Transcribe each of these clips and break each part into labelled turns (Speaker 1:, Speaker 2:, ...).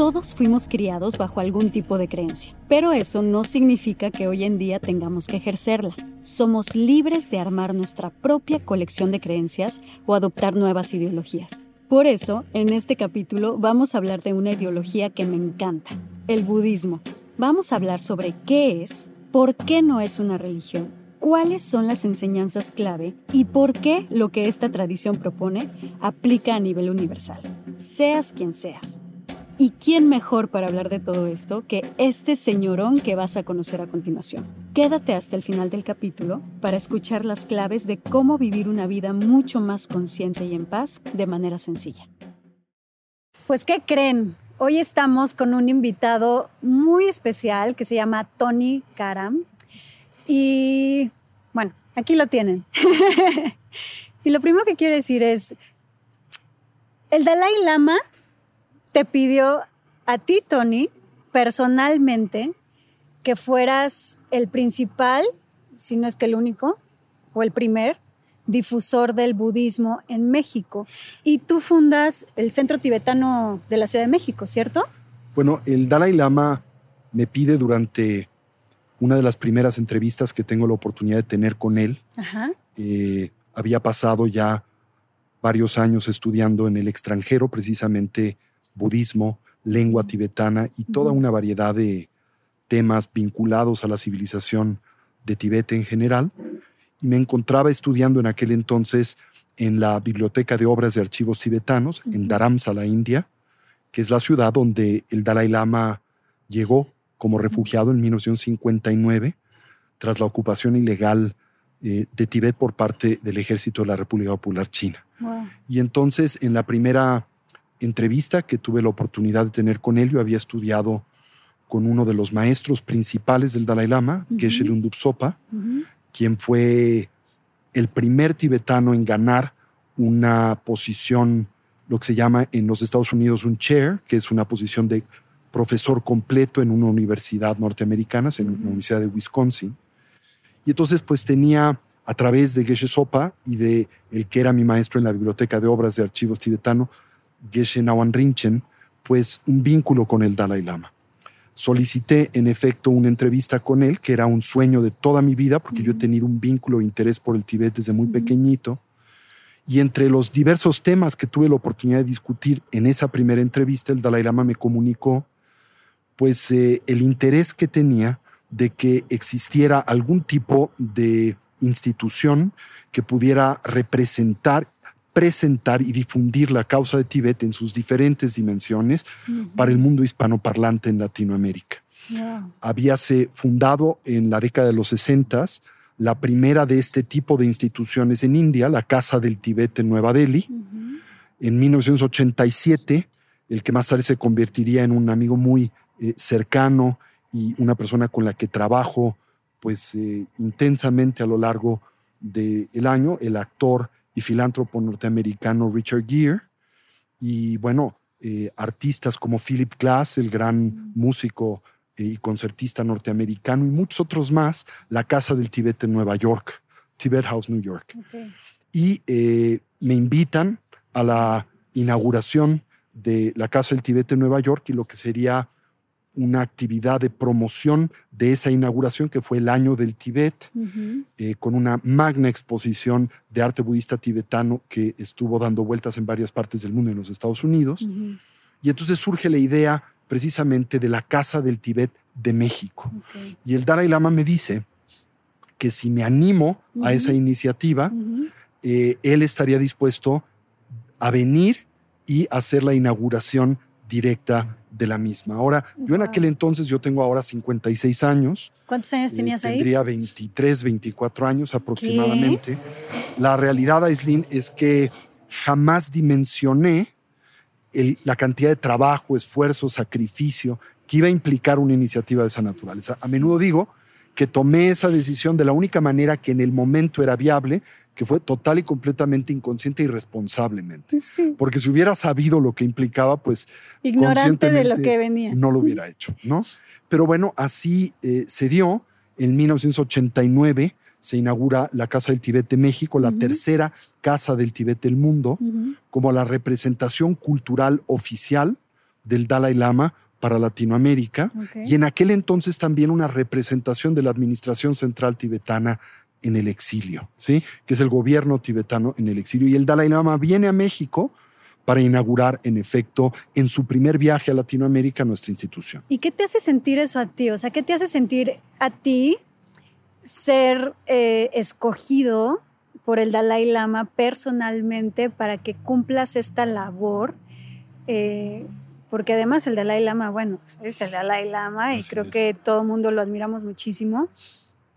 Speaker 1: Todos fuimos criados bajo algún tipo de creencia, pero eso no significa que hoy en día tengamos que ejercerla. Somos libres de armar nuestra propia colección de creencias o adoptar nuevas ideologías. Por eso, en este capítulo vamos a hablar de una ideología que me encanta, el budismo. Vamos a hablar sobre qué es, por qué no es una religión, cuáles son las enseñanzas clave y por qué lo que esta tradición propone aplica a nivel universal, seas quien seas. ¿Y quién mejor para hablar de todo esto que este señorón que vas a conocer a continuación? Quédate hasta el final del capítulo para escuchar las claves de cómo vivir una vida mucho más consciente y en paz de manera sencilla. Pues, ¿qué creen? Hoy estamos con un invitado muy especial que se llama Tony Karam. Y bueno, aquí lo tienen. y lo primero que quiero decir es, el Dalai Lama te pidió a ti, Tony, personalmente, que fueras el principal, si no es que el único, o el primer, difusor del budismo en México. Y tú fundas el Centro Tibetano de la Ciudad de México, ¿cierto?
Speaker 2: Bueno, el Dalai Lama me pide durante una de las primeras entrevistas que tengo la oportunidad de tener con él. Eh, había pasado ya varios años estudiando en el extranjero, precisamente budismo, lengua tibetana y toda una variedad de temas vinculados a la civilización de Tibet en general. Y me encontraba estudiando en aquel entonces en la Biblioteca de Obras de Archivos Tibetanos, en Dharamsala, India, que es la ciudad donde el Dalai Lama llegó como refugiado en 1959, tras la ocupación ilegal eh, de Tibet por parte del ejército de la República Popular China. Y entonces, en la primera entrevista que tuve la oportunidad de tener con él, yo había estudiado con uno de los maestros principales del Dalai Lama, Geshe Lungdup Sopa, quien fue el primer tibetano en ganar una posición, lo que se llama en los Estados Unidos un chair, que es una posición de profesor completo en una universidad norteamericana, en la Universidad de Wisconsin. Y entonces pues tenía a través de Geshe Sopa y de el que era mi maestro en la biblioteca de obras de archivos tibetano, Geshe Nawan Rinchen, pues un vínculo con el Dalai Lama. Solicité en efecto una entrevista con él, que era un sueño de toda mi vida, porque yo he tenido un vínculo e interés por el Tibet desde muy pequeñito. Y entre los diversos temas que tuve la oportunidad de discutir en esa primera entrevista, el Dalai Lama me comunicó pues eh, el interés que tenía de que existiera algún tipo de institución que pudiera representar presentar y difundir la causa de Tibet en sus diferentes dimensiones para el mundo hispanoparlante en Latinoamérica. Habíase fundado en la década de los 60 la primera de este tipo de instituciones en India, la Casa del Tibet en Nueva Delhi. En 1987, el que más tarde se convertiría en un amigo muy eh, cercano y una persona con la que trabajo pues eh, intensamente a lo largo del año, el actor y filántropo norteamericano Richard Gere, y bueno, eh, artistas como Philip Glass, el gran músico eh, y concertista norteamericano, y muchos otros más, la Casa del Tibet en Nueva York, Tibet House, New York. Y eh, me invitan a la inauguración de la Casa del Tibet en Nueva York y lo que sería una actividad de promoción de esa inauguración que fue el año del Tibet, eh, con una magna exposición de arte budista tibetano que estuvo dando vueltas en varias partes del mundo en los Estados Unidos. Y entonces surge la idea precisamente de la Casa del Tibet de México. Y el Dalai Lama me dice que si me animo a esa iniciativa, eh, él estaría dispuesto a venir y hacer la inauguración directa de la misma. Ahora, yo en aquel entonces, yo tengo ahora 56 años.
Speaker 1: ¿Cuántos años eh, tenías
Speaker 2: ahí? Tendría 23, 24 años aproximadamente. La realidad, Aislinn, es que jamás dimensioné la cantidad de trabajo, esfuerzo, sacrificio que iba a implicar una iniciativa de esa naturaleza. A menudo digo que tomé esa decisión de la única manera que en el momento era viable, que fue total y completamente inconsciente y responsablemente. Porque si hubiera sabido lo que implicaba, pues...
Speaker 1: Ignorante de lo que venía.
Speaker 2: No lo hubiera hecho, ¿no? Pero bueno, así eh, se dio. En 1989 se inaugura la Casa del Tibet de México, la tercera Casa del Tibet del mundo, como la representación cultural oficial del Dalai Lama para Latinoamérica y en aquel entonces también una representación de la Administración Central Tibetana en el exilio, ¿sí? que es el gobierno tibetano en el exilio. Y el Dalai Lama viene a México para inaugurar, en efecto, en su primer viaje a Latinoamérica nuestra institución.
Speaker 1: ¿Y qué te hace sentir eso a ti? O sea, ¿qué te hace sentir a ti ser eh, escogido por el Dalai Lama personalmente para que cumplas esta labor? Eh, porque además el Dalai Lama, bueno, es el Dalai Lama y creo que todo el mundo lo admiramos muchísimo.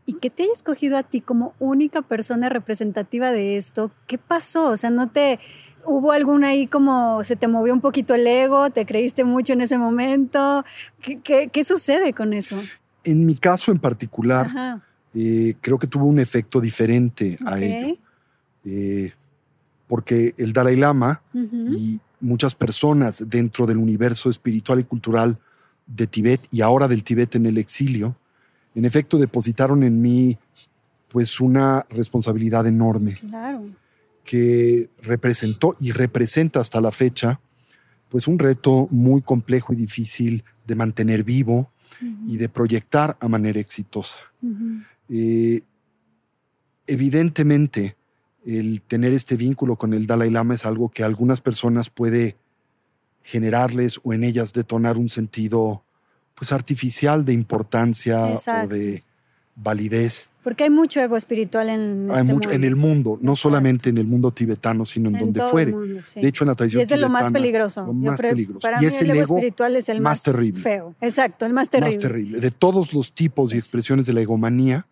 Speaker 1: Y que te haya escogido a ti como única persona representativa de esto, ¿qué pasó? O sea, ¿no te... ¿Hubo alguna ahí como se te movió un poquito el ego? ¿Te creíste mucho en ese momento? ¿Qué, qué, sucede con eso?
Speaker 2: En mi caso en particular, eh, creo que tuvo un efecto diferente a ello. Eh, porque el Dalai Lama y muchas personas dentro del universo espiritual y cultural de Tibet y ahora del Tibet en el exilio, en efecto depositaron en mí pues una responsabilidad enorme. Que representó y representa hasta la fecha pues un reto muy complejo y difícil de mantener vivo y de proyectar a manera exitosa. Eh, evidentemente, el tener este vínculo con el Dalai Lama es algo que a algunas personas puede generarles o en ellas detonar un sentido pues artificial de importancia o de validez.
Speaker 1: Porque hay mucho ego espiritual en
Speaker 2: hay
Speaker 1: este
Speaker 2: mucho, en el mundo, no solamente en el mundo tibetano, sino en, donde fuere. De hecho, en la tradición
Speaker 1: y es de lo más peligroso.
Speaker 2: Lo más peligroso.
Speaker 1: Para y mí el, ego, espiritual es el más, terrible. feo. Exacto, el más terrible.
Speaker 2: Más terrible. De todos los tipos y expresiones de la egomanía,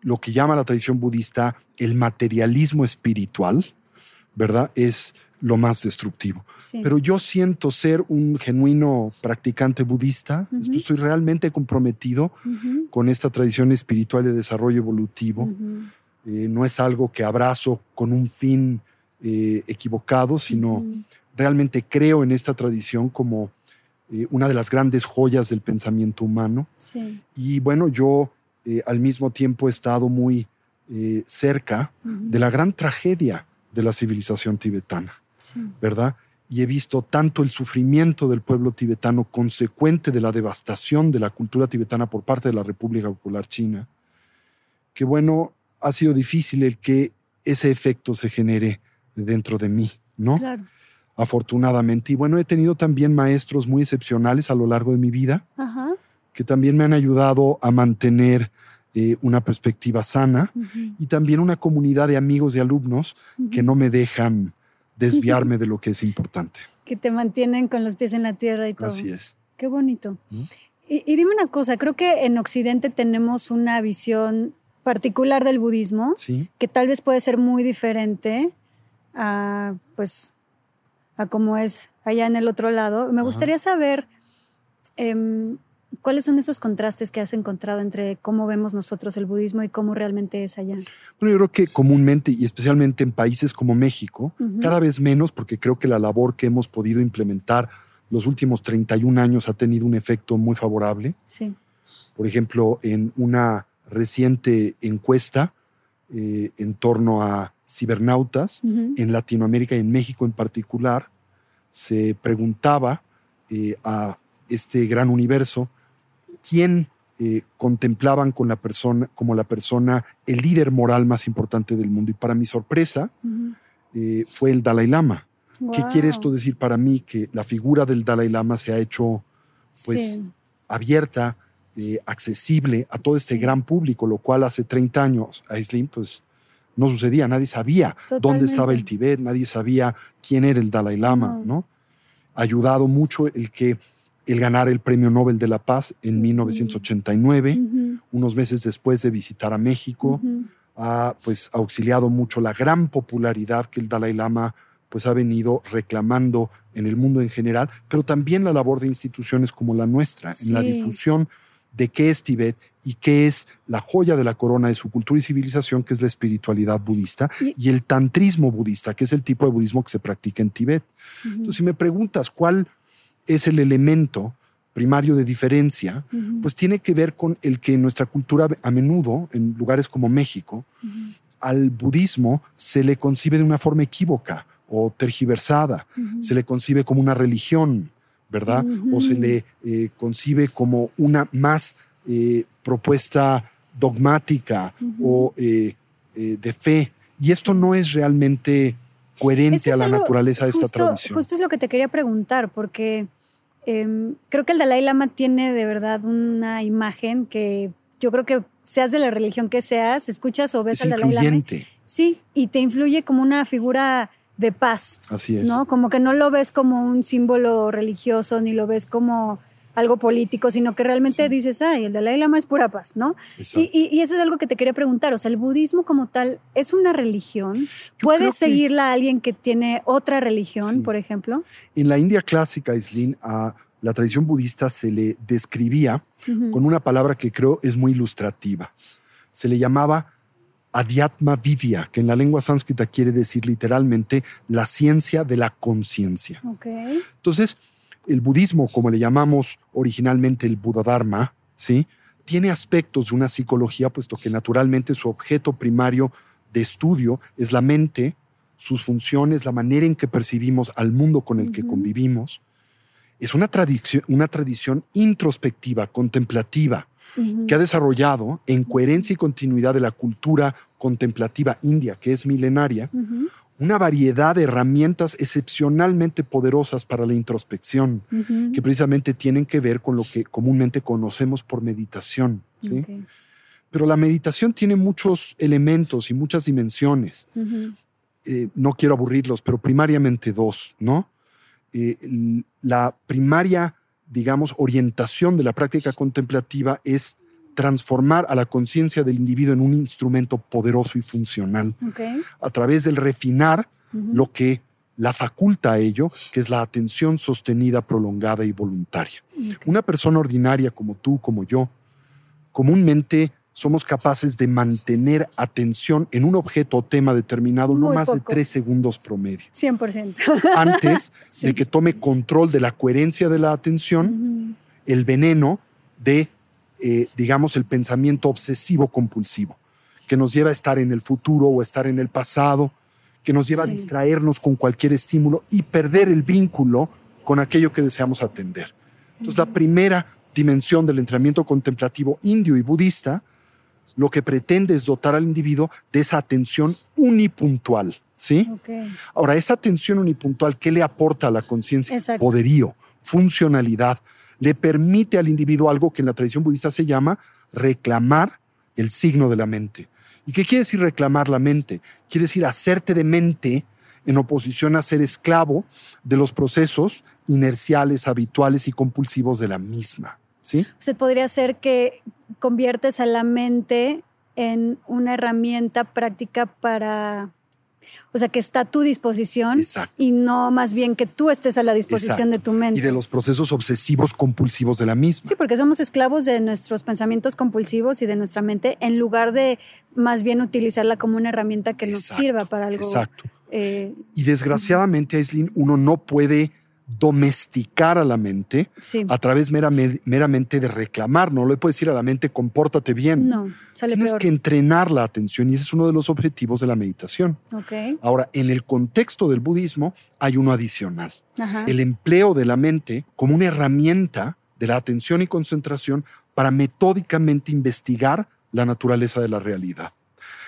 Speaker 2: lo que llama la tradición budista el materialismo espiritual, ¿verdad? Es lo más destructivo. Pero yo siento ser un genuino practicante budista, estoy realmente comprometido con esta tradición espiritual de desarrollo evolutivo. Eh, no es algo que abrazo con un fin eh, equivocado, sino realmente creo en esta tradición como eh, una de las grandes joyas del pensamiento humano. Y bueno, yo eh, al mismo tiempo he estado muy cerca de la gran tragedia de la civilización tibetana, ¿verdad? Y he visto tanto el sufrimiento del pueblo tibetano consecuente de la devastación de la cultura tibetana por parte de la República Popular China, que bueno, ha sido difícil el que ese efecto se genere dentro de mí, ¿no? Claro. Afortunadamente. Y bueno, he tenido también maestros muy excepcionales a lo largo de mi vida. Ajá que también me han ayudado a mantener eh, una perspectiva sana y también una comunidad de amigos y alumnos que no me dejan desviarme de lo que es importante.
Speaker 1: Que te mantienen con los pies en la tierra y todo.
Speaker 2: Así es.
Speaker 1: Qué bonito. Y, dime una cosa, creo que en Occidente tenemos una visión particular del budismo que tal vez puede ser muy diferente a, pues, a cómo es allá en el otro lado. Me gustaría saber em, ¿Cuáles son esos contrastes que has encontrado entre cómo vemos nosotros el budismo y cómo realmente es allá?
Speaker 2: Bueno, yo creo que comúnmente y especialmente en países como México, cada vez menos, porque creo que la labor que hemos podido implementar los últimos 31 años ha tenido un efecto muy favorable.
Speaker 1: Sí.
Speaker 2: Por ejemplo, en una reciente encuesta eh, en torno a cibernautas en Latinoamérica y en México en particular, se preguntaba eh, a este gran universo quién eh, contemplaban con la persona, como la persona, el líder moral más importante del mundo. Y para mi sorpresa, eh, fue el Dalai Lama. ¿Qué quiere esto decir para mí? Que la figura del Dalai Lama se ha hecho pues abierta, eh, accesible a todo este gran público, lo cual hace 30 años a Islim pues no sucedía, nadie sabía dónde estaba el Tibet, nadie sabía quién era el Dalai Lama, ¿no? Ha ayudado mucho el que el ganar el Premio Nobel de la Paz en 1989, unos meses después de visitar a México, ha pues auxiliado mucho la gran popularidad que el Dalai Lama pues ha venido reclamando en el mundo en general, pero también la labor de instituciones como la nuestra, en la difusión de qué es Tibet y qué es la joya de la corona de su cultura y civilización, que es la espiritualidad budista, y, el tantrismo budista, que es el tipo de budismo que se practica en Tibet. Entonces, si me preguntas cuál es el elemento primario de diferencia, pues tiene que ver con el que nuestra cultura a menudo, en lugares como México, al budismo se le concibe de una forma equívoca o tergiversada, se le concibe como una religión, ¿verdad? O se le eh, concibe como una más eh, propuesta dogmática o eh, de fe. Y esto no es realmente coherente a la naturaleza de esta tradición.
Speaker 1: Justo es lo que te quería preguntar, porque em, creo que el Dalai Lama tiene de verdad una imagen que yo creo que seas de la religión que seas, escuchas o ves al Dalai Lama. Sí, y te influye como una figura de paz.
Speaker 2: Así es.
Speaker 1: ¿no? Como que no lo ves como un símbolo religioso, ni lo ves como algo político, sino que realmente dices, ay, el Dalai Lama es pura paz, ¿no? Y, y, eso es algo que te quería preguntar, o sea, el budismo como tal, ¿es una religión? ¿Puede seguirla alguien que tiene otra religión, por ejemplo?
Speaker 2: En la India clásica, Islin, a la tradición budista se le describía con una palabra que creo es muy ilustrativa. Se le llamaba Adhyatma Vidya, que en la lengua sánscrita quiere decir literalmente la ciencia de la conciencia. Entonces, el budismo, como le llamamos originalmente el Buddha ¿sí? tiene aspectos de una psicología, puesto que naturalmente su objeto primario de estudio es la mente, sus funciones, la manera en que percibimos al mundo con el que convivimos. Es una tradición, una tradición introspectiva, contemplativa, que ha desarrollado en coherencia y continuidad de la cultura contemplativa india, que es milenaria, una variedad de herramientas excepcionalmente poderosas para la introspección, que precisamente tienen que ver con lo que comúnmente conocemos por meditación. Pero la meditación tiene muchos elementos y muchas dimensiones. Eh, no quiero aburrirlos, pero primariamente dos, ¿no? Eh, la primaria digamos, orientación de la práctica contemplativa es transformar a la conciencia del individuo en un instrumento poderoso y funcional. A través del refinar lo que la faculta a ello, que es la atención sostenida, prolongada y voluntaria. Una persona ordinaria como tú, como yo, comúnmente somos capaces de mantener atención en un objeto o tema determinado no más de tres segundos promedio.
Speaker 1: 100%.
Speaker 2: Antes de que tome control de la coherencia de la atención, el veneno de, eh, digamos, el pensamiento obsesivo compulsivo, que nos lleva a estar en el futuro o estar en el pasado, que nos lleva a distraernos con cualquier estímulo y perder el vínculo con aquello que deseamos atender. Entonces, la primera dimensión del entrenamiento contemplativo indio y budista lo que pretende es dotar al individuo de esa atención unipuntual. ¿Sí? Ahora, esa atención unipuntual, ¿qué le aporta a la conciencia? Poderío, funcionalidad. Le permite al individuo algo que en la tradición budista se llama reclamar el signo de la mente. ¿Y qué quiere decir reclamar la mente? Quiere decir hacerte de mente en oposición a ser esclavo de los procesos inerciales, habituales y compulsivos de la misma. ¿Sí?
Speaker 1: Se podría ser que conviertes a la mente en una herramienta práctica para, o sea, que está a tu disposición y no más bien que tú estés a la disposición de tu mente.
Speaker 2: Y de los procesos obsesivos compulsivos de la misma.
Speaker 1: Sí, porque somos esclavos de nuestros pensamientos compulsivos y de nuestra mente en lugar de más bien utilizarla como una herramienta que nos sirva para algo.
Speaker 2: Exacto. Eh, y desgraciadamente, Aislinn, uno no puede domesticar a la mente a través meramente de reclamar. No le puedes decir a la mente, compórtate bien.
Speaker 1: No,
Speaker 2: Tienes que entrenar la atención y ese es uno de los objetivos de la meditación. Ahora, en el contexto del budismo hay uno adicional. El empleo de la mente como una herramienta de la atención y concentración para metódicamente investigar la naturaleza de la realidad.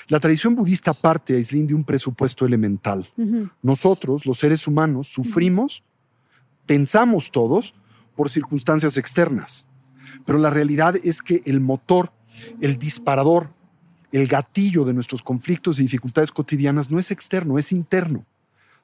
Speaker 2: La tradición budista parte, Aislinn, de un presupuesto elemental. Nosotros, los seres humanos, sufrimos pensamos todos por circunstancias externas. Pero la realidad es que el motor, el disparador, el gatillo de nuestros conflictos y dificultades cotidianas no es externo, es interno.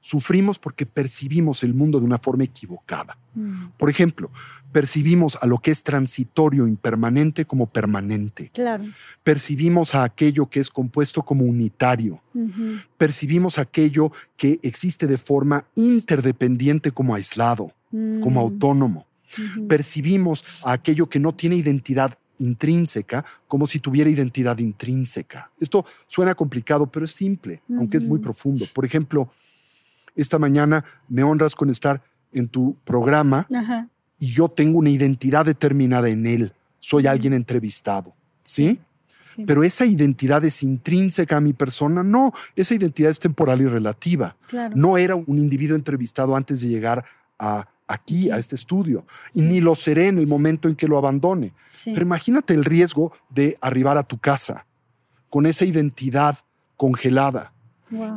Speaker 2: Sufrimos porque percibimos el mundo de una forma equivocada. Mm. Por ejemplo, percibimos a lo que es transitorio, impermanente, como permanente.
Speaker 1: Claro.
Speaker 2: Percibimos a aquello que es compuesto como unitario. Percibimos aquello que existe de forma interdependiente como aislado, como mm. autónomo. Percibimos a aquello que no tiene identidad intrínseca como si tuviera identidad intrínseca. Esto suena complicado, pero es simple, aunque es muy profundo. Por ejemplo, esta mañana me honras con estar en tu programa y yo tengo una identidad determinada en él. Soy alguien entrevistado, ¿sí? Pero esa identidad es intrínseca a mi persona. No, esa identidad es temporal y relativa. No era un individuo entrevistado antes de llegar a aquí, a este estudio, y ni lo seré en el momento en que lo abandone. Pero imagínate el riesgo de arribar a tu casa con esa identidad congelada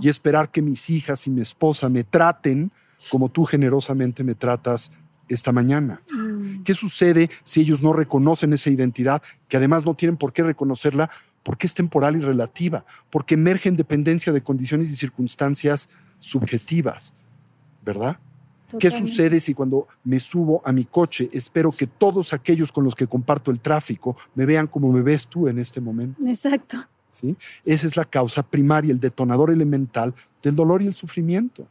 Speaker 2: y esperar que mis hijas y mi esposa me traten como tú generosamente me tratas esta mañana. Mm. ¿Qué sucede si ellos no reconocen esa identidad, que además no tienen por qué reconocerla, porque es temporal y relativa, porque emerge en dependencia de condiciones y circunstancias subjetivas, ¿verdad? ¿Qué sucede si cuando me subo a mi coche espero que todos aquellos con los que comparto el tráfico me vean como me ves tú en este momento?
Speaker 1: Exacto.
Speaker 2: ¿Sí? Esa es la causa primaria, el detonador elemental del dolor y el sufrimiento.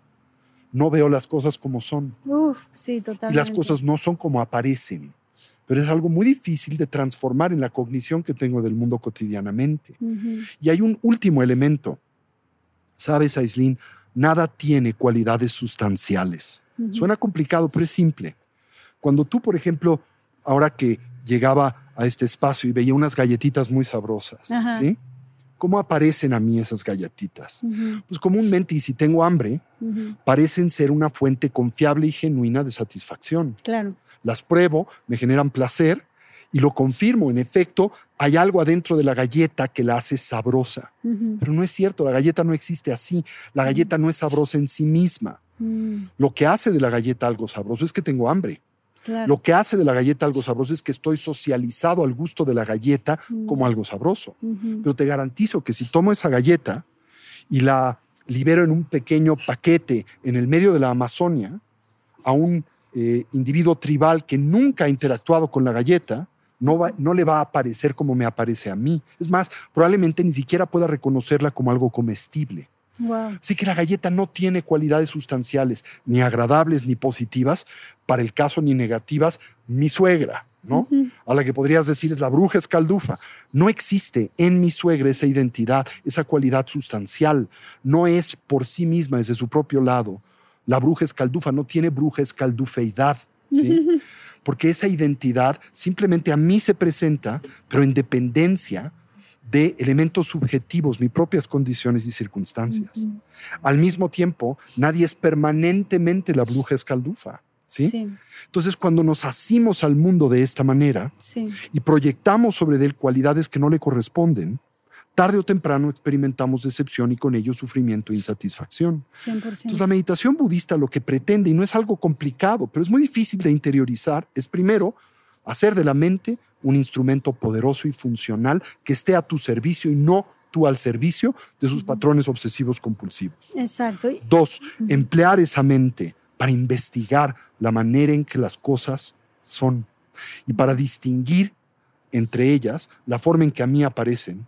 Speaker 2: No veo las cosas como son.
Speaker 1: Uf, sí, totalmente.
Speaker 2: Y las cosas no son como aparecen. Pero es algo muy difícil de transformar en la cognición que tengo del mundo cotidianamente. Y hay un último elemento. Sabes, Aislinn, nada tiene cualidades sustanciales. Suena complicado, pero es simple. Cuando tú, por ejemplo, ahora que llegaba a este espacio y veía unas galletitas muy sabrosas, ¿sí? ¿Cómo aparecen a mí esas galletitas? Pues comúnmente, y si tengo hambre, parecen ser una fuente confiable y genuina de satisfacción.
Speaker 1: Claro.
Speaker 2: Las pruebo, me generan placer y lo confirmo. En efecto, hay algo adentro de la galleta que la hace sabrosa. Pero no es cierto, la galleta no existe así. La galleta no es sabrosa en sí misma. Mm. Lo que hace de la galleta algo sabroso es que tengo hambre. Lo que hace de la galleta algo sabroso es que estoy socializado al gusto de la galleta mm. como algo sabroso. Pero te garantizo que si tomo esa galleta y la libero en un pequeño paquete en el medio de la Amazonia a un eh, individuo tribal que nunca ha interactuado con la galleta, no, no, le va a aparecer como me aparece a mí. Es más, probablemente ni siquiera pueda reconocerla como algo comestible. Así que la galleta no tiene cualidades sustanciales, ni agradables ni positivas, para el caso ni negativas, mi suegra, ¿no? A la que podrías decir es la bruja escaldufa. No existe en mi suegra esa identidad, esa cualidad sustancial. No es por sí misma, desde su propio lado. La bruja escaldufa no tiene bruja escaldufeidad, ¿sí? Porque esa identidad simplemente a mí se presenta, pero en dependencia de elementos subjetivos, mis propias condiciones y circunstancias. Al mismo tiempo, nadie es permanentemente la bruja escaldufa. ¿sí? Entonces, cuando nos asimos al mundo de esta manera y proyectamos sobre él cualidades que no le corresponden, tarde o temprano experimentamos decepción y con ello sufrimiento e insatisfacción.
Speaker 1: 100%.
Speaker 2: Entonces, la meditación budista lo que pretende, y no es algo complicado, pero es muy difícil de interiorizar, es primero hacer de la mente un instrumento poderoso y funcional que esté a tu servicio y no tú al servicio de sus patrones obsesivos compulsivos.
Speaker 1: Exacto.
Speaker 2: Dos, emplear esa mente para investigar la manera en que las cosas son y para distinguir entre ellas la forma en que a mí aparecen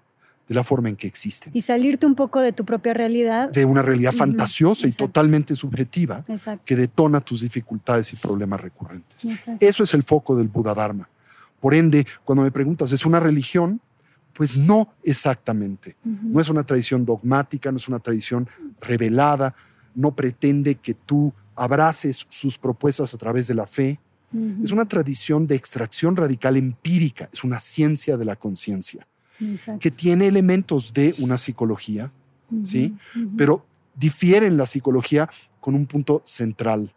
Speaker 2: de la forma en que existen.
Speaker 1: Y salirte un poco de tu propia realidad.
Speaker 2: De una realidad fantasiosa y totalmente subjetiva que detona tus dificultades y problemas recurrentes. Eso es el foco del Buda Dharma. Por ende, cuando me preguntas, ¿es una religión? Pues no exactamente. No es una tradición dogmática, no es una tradición revelada, no pretende que tú abraces sus propuestas a través de la fe. Es una tradición de extracción radical empírica, es una ciencia de la conciencia que tiene elementos de una psicología, ¿sí? Pero difiere en la psicología con un punto central.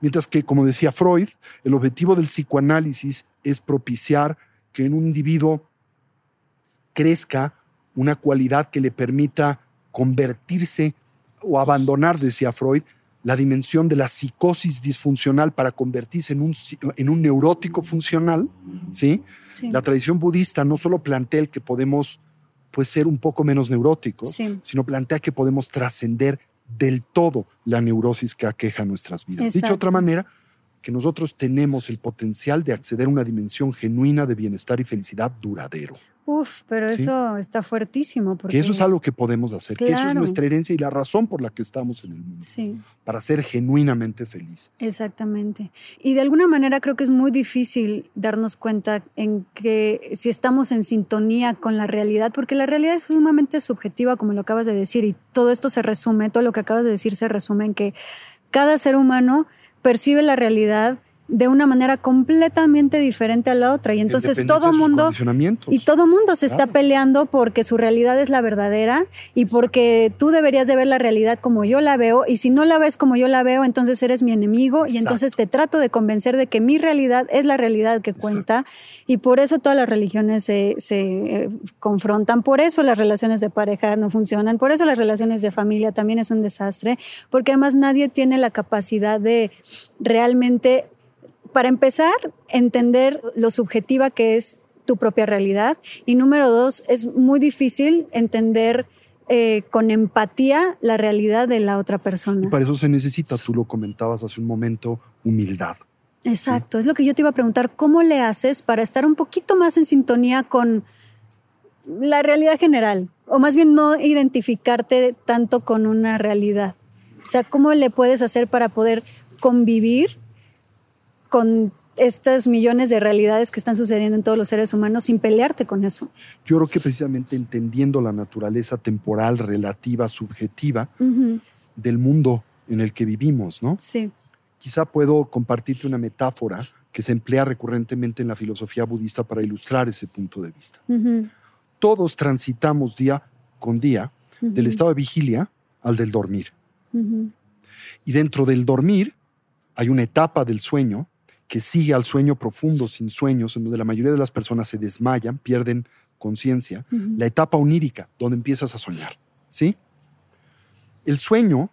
Speaker 2: Mientras que, como decía Freud, el objetivo del psicoanálisis es propiciar que en un individuo crezca una cualidad que le permita convertirse o abandonar, decía Freud, la dimensión de la psicosis disfuncional para convertirse en un, en un neurótico funcional, ¿sí? La tradición budista no solo plantea el que podemos pues, ser un poco menos neuróticos, sino plantea que podemos trascender del todo la neurosis que aqueja nuestras vidas. Dicho de otra manera, que nosotros tenemos el potencial de acceder a una dimensión genuina de bienestar y felicidad duradero.
Speaker 1: Uf, pero eso está fuertísimo. Porque...
Speaker 2: Que eso es algo que podemos hacer, que eso es nuestra herencia y la razón por la que estamos en el mundo.
Speaker 1: Sí.
Speaker 2: Para ser genuinamente felices.
Speaker 1: Exactamente. Y de alguna manera creo que es muy difícil darnos cuenta en que si estamos en sintonía con la realidad, porque la realidad es sumamente subjetiva, como lo acabas de decir, y todo esto se resume, todo lo que acabas de decir se resume en que cada ser humano percibe la realidad de una manera completamente diferente a la otra. Y entonces todo mundo y todo mundo se está peleando porque su realidad es la verdadera y porque tú deberías de ver la realidad como yo la veo. Y si no la ves como yo la veo entonces eres mi enemigo. Y entonces te trato de convencer de que mi realidad es la realidad que cuenta. Y por eso todas las religiones se, se eh, confrontan. Por eso las relaciones de pareja no funcionan. Por eso las relaciones de familia también es un desastre. Porque además nadie tiene la capacidad de realmente para empezar, entender lo subjetiva que es tu propia realidad. Y número dos, es muy difícil entender eh, con empatía la realidad de la otra persona.
Speaker 2: Y para eso se necesita, tú lo comentabas hace un momento, humildad.
Speaker 1: Exacto, es lo que yo te iba a preguntar, ¿cómo le haces para estar un poquito más en sintonía con la realidad general? O más bien no identificarte tanto con una realidad. O sea, ¿cómo le puedes hacer para poder convivir con estas millones de realidades que están sucediendo en todos los seres humanos sin pelearte con eso.
Speaker 2: Yo creo que precisamente entendiendo la naturaleza temporal, relativa, subjetiva del mundo en el que vivimos, ¿no?
Speaker 1: Sí.
Speaker 2: Quizá puedo compartirte una metáfora que se emplea recurrentemente en la filosofía budista para ilustrar ese punto de vista. Todos transitamos día con día del estado de vigilia al del dormir. Y dentro del dormir hay una etapa del sueño que sigue al sueño profundo sin sueños, en donde la mayoría de las personas se desmayan, pierden conciencia, la etapa onírica, donde empiezas a soñar. ¿sí? El sueño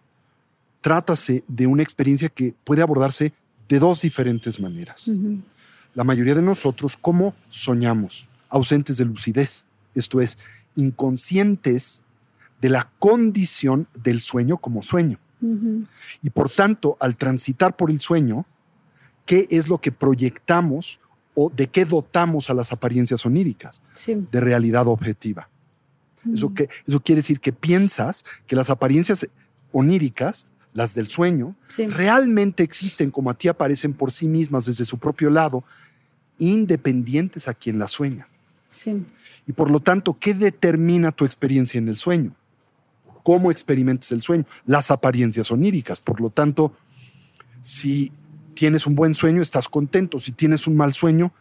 Speaker 2: trátase de una experiencia que puede abordarse de dos diferentes maneras. La mayoría de nosotros, ¿cómo soñamos? Ausentes de lucidez, esto es, inconscientes de la condición del sueño como sueño. Y por tanto, al transitar por el sueño, qué es lo que proyectamos o de qué dotamos a las apariencias oníricas de realidad objetiva. Eso, que, eso quiere decir que piensas que las apariencias oníricas, las del sueño, realmente existen como a ti aparecen por sí mismas desde su propio lado, independientes a quien la sueña. Y por lo tanto, ¿qué determina tu experiencia en el sueño? ¿Cómo experimentas el sueño? Las apariencias oníricas. Por lo tanto, si tienes un buen sueño, estás contento. Si tienes un mal sueño,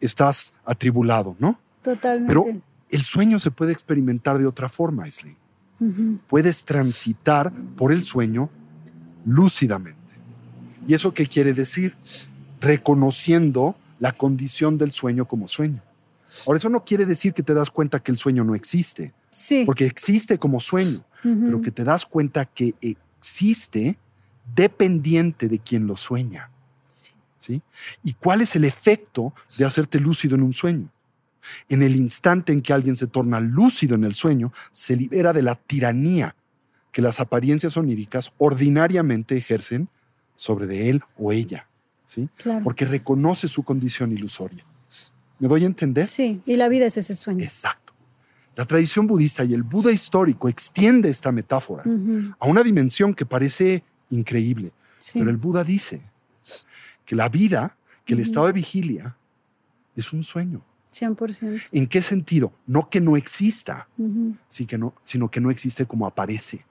Speaker 2: estás atribulado, ¿no?
Speaker 1: Totalmente.
Speaker 2: Pero el sueño se puede experimentar de otra forma, Aislinn. Puedes transitar por el sueño lúcidamente. ¿Y eso qué quiere decir? Reconociendo la condición del sueño como sueño. Ahora, eso no quiere decir que te das cuenta que el sueño no existe.
Speaker 1: Sí.
Speaker 2: Porque existe como sueño, pero que te das cuenta que existe dependiente de quien lo sueña. Sí. ¿Y cuál es el efecto de hacerte lúcido en un sueño? En el instante en que alguien se torna lúcido en el sueño, se libera de la tiranía que las apariencias oníricas ordinariamente ejercen sobre de él o ella, ¿sí? Porque reconoce su condición ilusoria. ¿Me doy a entender?
Speaker 1: Sí, y la vida es ese sueño.
Speaker 2: Exacto. La tradición budista y el Buda histórico extiende esta metáfora a una dimensión que parece increíble. Pero el Buda dice que la vida, que el estado de vigilia, es un sueño.
Speaker 1: 100%.
Speaker 2: ¿En qué sentido? No que no exista, que no, sino que no existe como aparece,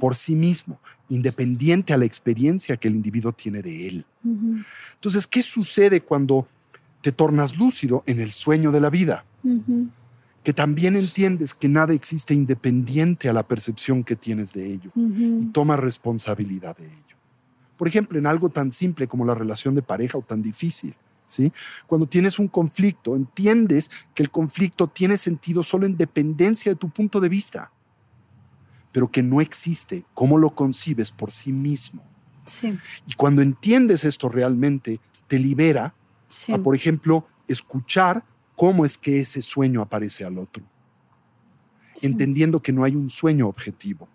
Speaker 2: por sí mismo, independiente a la experiencia que el individuo tiene de él. Entonces, ¿qué sucede cuando te tornas lúcido en el sueño de la vida? Que también entiendes que nada existe independiente a la percepción que tienes de ello y tomas responsabilidad de ello. Por ejemplo, en algo tan simple como la relación de pareja o tan difícil, ¿sí? Cuando tienes un conflicto, entiendes que el conflicto tiene sentido solo en dependencia de tu punto de vista, pero que no existe como lo concibes por sí mismo. Y cuando entiendes esto realmente, te libera a, por ejemplo, escuchar cómo es que ese sueño aparece al otro. Entendiendo que no hay un sueño objetivo,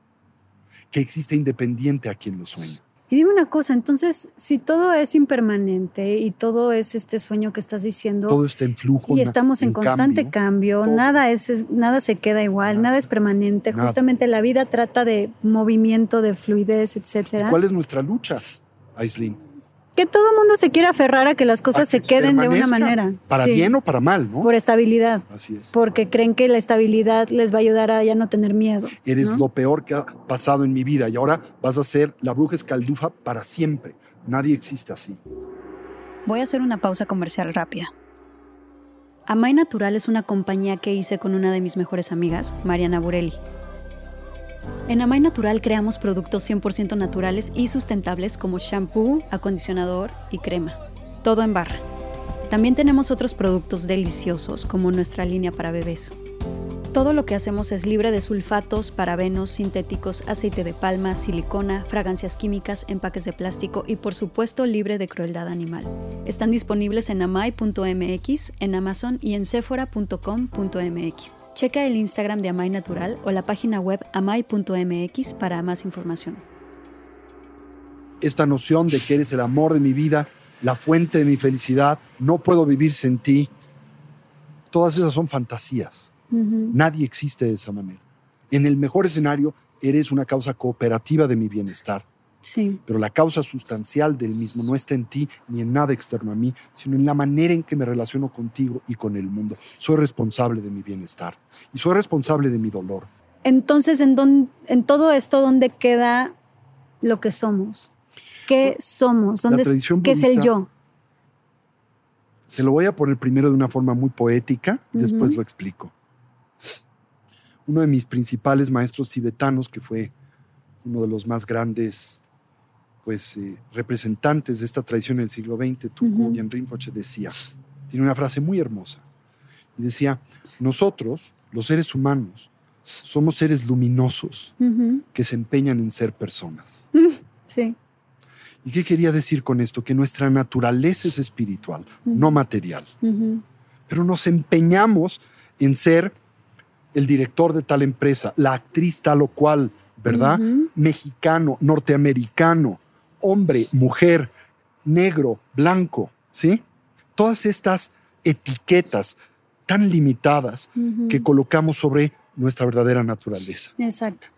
Speaker 2: que existe independiente a quien lo sueña.
Speaker 1: Y dime una cosa, entonces, si todo es impermanente y todo es este sueño que estás diciendo.
Speaker 2: Todo está en flujo.
Speaker 1: Y estamos en, constante cambio, nada, es, nada se queda igual, nada, es permanente. Justamente la vida trata de movimiento, de fluidez, etc.
Speaker 2: ¿Cuál es nuestra lucha, Aislinn?
Speaker 1: Que todo el mundo se quiere aferrar a que las cosas se queden de una manera.
Speaker 2: Para bien o para mal, ¿no?
Speaker 1: Por estabilidad.
Speaker 2: Así es.
Speaker 1: Porque creen que la estabilidad les va a ayudar a ya no tener miedo.
Speaker 2: Eres lo peor que ha pasado en mi vida y ahora vas a ser la bruja escaldufa para siempre. Nadie existe así.
Speaker 3: Voy a hacer una pausa comercial rápida. Amay Natural es una compañía que hice con una de mis mejores amigas, Mariana Burelli. En Amay Natural creamos productos 100% naturales y sustentables como shampoo, acondicionador y crema. Todo en barra. También tenemos otros productos deliciosos como nuestra línea para bebés. Todo lo que hacemos es libre de sulfatos, parabenos, sintéticos, aceite de palma, silicona, fragancias químicas, empaques de plástico y por supuesto libre de crueldad animal. Están disponibles en amay.mx, en Amazon y en sephora.com.mx. Checa el Instagram de Amay Natural o la página web amay.mx para más información.
Speaker 2: Esta noción de que eres el amor de mi vida, la fuente de mi felicidad, no puedo vivir sin ti, todas esas son fantasías. Nadie existe de esa manera. En el mejor escenario, eres una causa cooperativa de mi bienestar pero la causa sustancial del mismo no está en ti ni en nada externo a mí, sino en la manera en que me relaciono contigo y con el mundo. Soy responsable de mi bienestar y soy responsable de mi dolor.
Speaker 1: Entonces, ¿en, en todo esto, dónde queda lo que somos? ¿Qué somos? ¿Dónde ¿Qué es el yo?
Speaker 2: Te lo voy a poner primero de una forma muy poética y después lo explico. Uno de mis principales maestros tibetanos, que fue uno de los más grandes pues, eh, representantes de esta tradición del siglo XX, Tuku uh Rinpoche, decía, tiene una frase muy hermosa, y decía, nosotros, los seres humanos, somos seres luminosos que se empeñan en ser personas.
Speaker 1: Sí.
Speaker 2: ¿Y qué quería decir con esto? Que nuestra naturaleza es espiritual, no material. Pero nos empeñamos en ser el director de tal empresa, la actriz tal o cual, ¿verdad? Mexicano, norteamericano, hombre, mujer, negro, blanco, ¿sí? Todas estas etiquetas tan limitadas que colocamos sobre nuestra verdadera naturaleza.
Speaker 1: Exacto.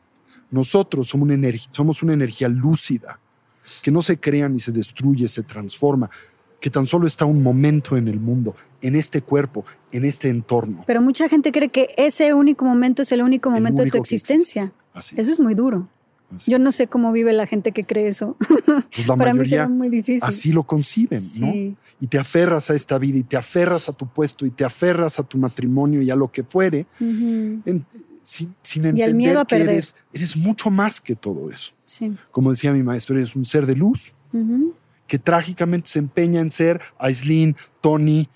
Speaker 2: Nosotros somos una, somos una energía lúcida, que no se crea ni se destruye, se transforma, que tan solo está un momento en el mundo, en este cuerpo, en este entorno.
Speaker 1: Pero mucha gente cree que ese único momento es el único momento de tu existencia. Eso es muy duro. Yo no sé cómo vive la gente que cree eso.
Speaker 2: Pues Para mí será muy difícil. Así lo conciben, ¿no? Y te aferras a esta vida y te aferras a tu puesto y te aferras a tu matrimonio y a lo que fuere, sin, entender que eres, eres, mucho más que todo eso. Como decía mi maestro, eres un ser de luz que trágicamente se empeña en ser Aislinn, Tony,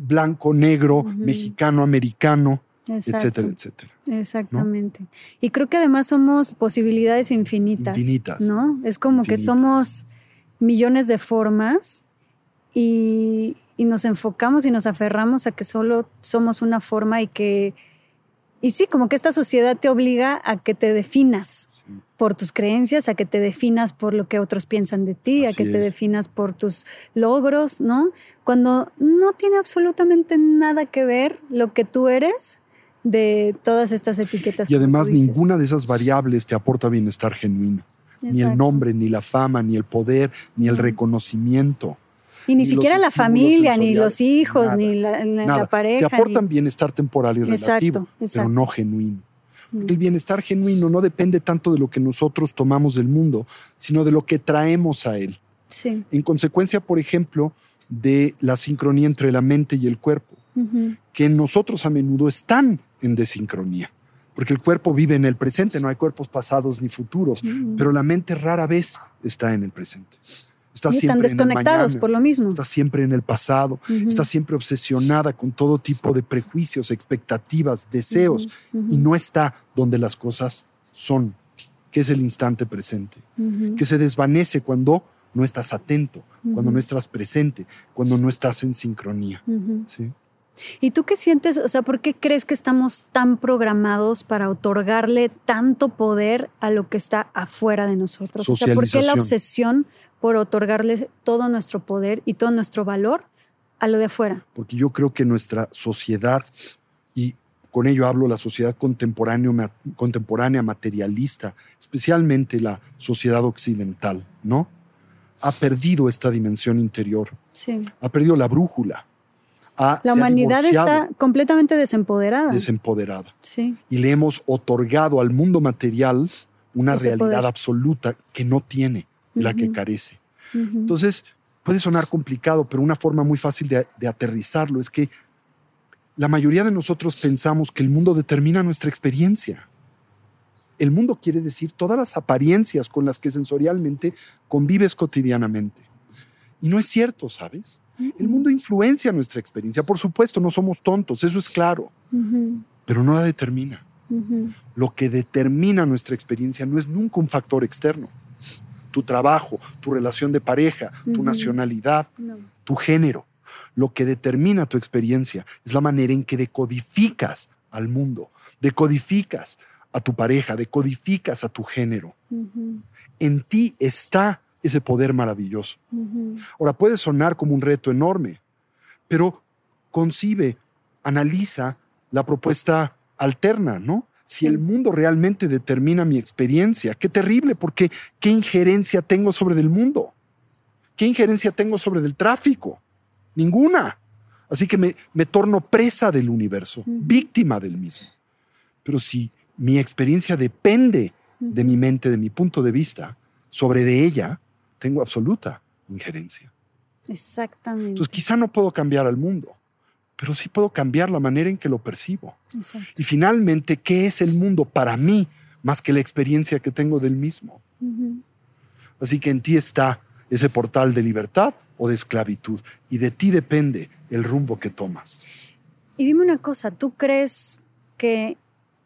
Speaker 2: blanco, negro, mexicano, americano etcétera, etcétera.
Speaker 1: Exactamente. Y creo que además somos posibilidades infinitas. Infinitas. ¿No? Es como que somos millones de formas y, nos enfocamos y nos aferramos a que solo somos una forma y que. Y sí, como que esta sociedad te obliga a que te definas por tus creencias, a que te definas por lo que otros piensan de ti, a que te definas por tus logros, ¿no? Cuando no tiene absolutamente nada que ver lo que tú eres de todas estas etiquetas.
Speaker 2: Y además ninguna de esas variables te aporta bienestar genuino. Ni el nombre, ni la fama, ni el poder, ni el reconocimiento.
Speaker 1: Y ni, siquiera la familia, ni los hijos, ni, la, pareja.
Speaker 2: Te aportan bienestar temporal y relativo, pero no genuino. El bienestar genuino no depende tanto de lo que nosotros tomamos del mundo, sino de lo que traemos a él. En consecuencia, por ejemplo, de la sincronía entre la mente y el cuerpo, que nosotros a menudo están en desincronía. Porque el cuerpo vive en el presente, no hay cuerpos pasados ni futuros, mm. pero la mente rara vez está en el presente.
Speaker 1: Está y están desconectados por lo mismo.
Speaker 2: Está siempre en el pasado, está siempre obsesionada con todo tipo de prejuicios, expectativas, deseos, y no está donde las cosas son, que es el instante presente, que se desvanece cuando no estás atento, cuando no estás presente, cuando no estás en sincronía. ¿sí?
Speaker 1: ¿Y tú qué sientes? O sea, ¿por qué crees que estamos tan programados para otorgarle tanto poder a lo que está afuera de nosotros? O sea, ¿por qué la obsesión por otorgarle todo nuestro poder y todo nuestro valor a lo de afuera?
Speaker 2: Porque yo creo que nuestra sociedad, y con ello hablo la sociedad contemporánea, contemporánea materialista, especialmente la sociedad occidental, ¿no? Ha perdido esta dimensión interior. Sí. Ha perdido la brújula
Speaker 1: la humanidad está completamente desempoderada.
Speaker 2: Desempoderada. Sí. Y le hemos otorgado al mundo material una realidad absoluta que no tiene, la que carece. Entonces, puede sonar complicado, pero una forma muy fácil de, de aterrizarlo es que la mayoría de nosotros pensamos que el mundo determina nuestra experiencia. El mundo quiere decir todas las apariencias con las que sensorialmente convives cotidianamente. Y no es cierto, ¿sabes? El mundo influencia nuestra experiencia. Por supuesto, no somos tontos, eso es claro, pero no la determina. Lo que determina nuestra experiencia no es nunca un factor externo. Tu trabajo, tu relación de pareja, tu nacionalidad, tu género. Lo que determina tu experiencia es la manera en que decodificas al mundo, decodificas a tu pareja, decodificas a tu género. En ti está ese poder maravilloso. Ahora, puede sonar como un reto enorme, pero concibe, analiza la propuesta alterna, ¿no? Si el mundo realmente determina mi experiencia, qué terrible, porque ¿qué injerencia tengo sobre el mundo? ¿Qué injerencia tengo sobre el tráfico? Ninguna. Así que me, me torno presa del universo, víctima del mismo. Pero si mi experiencia depende de mi mente, de mi punto de vista, sobre de ella, tengo absoluta injerencia.
Speaker 1: Exactamente.
Speaker 2: Entonces quizá no puedo cambiar al mundo, pero sí puedo cambiar la manera en que lo percibo. Y finalmente, ¿qué es el mundo para mí más que la experiencia que tengo del mismo? Así que en ti está ese portal de libertad o de esclavitud y de ti depende el rumbo que tomas.
Speaker 1: Y dime una cosa, ¿tú crees que,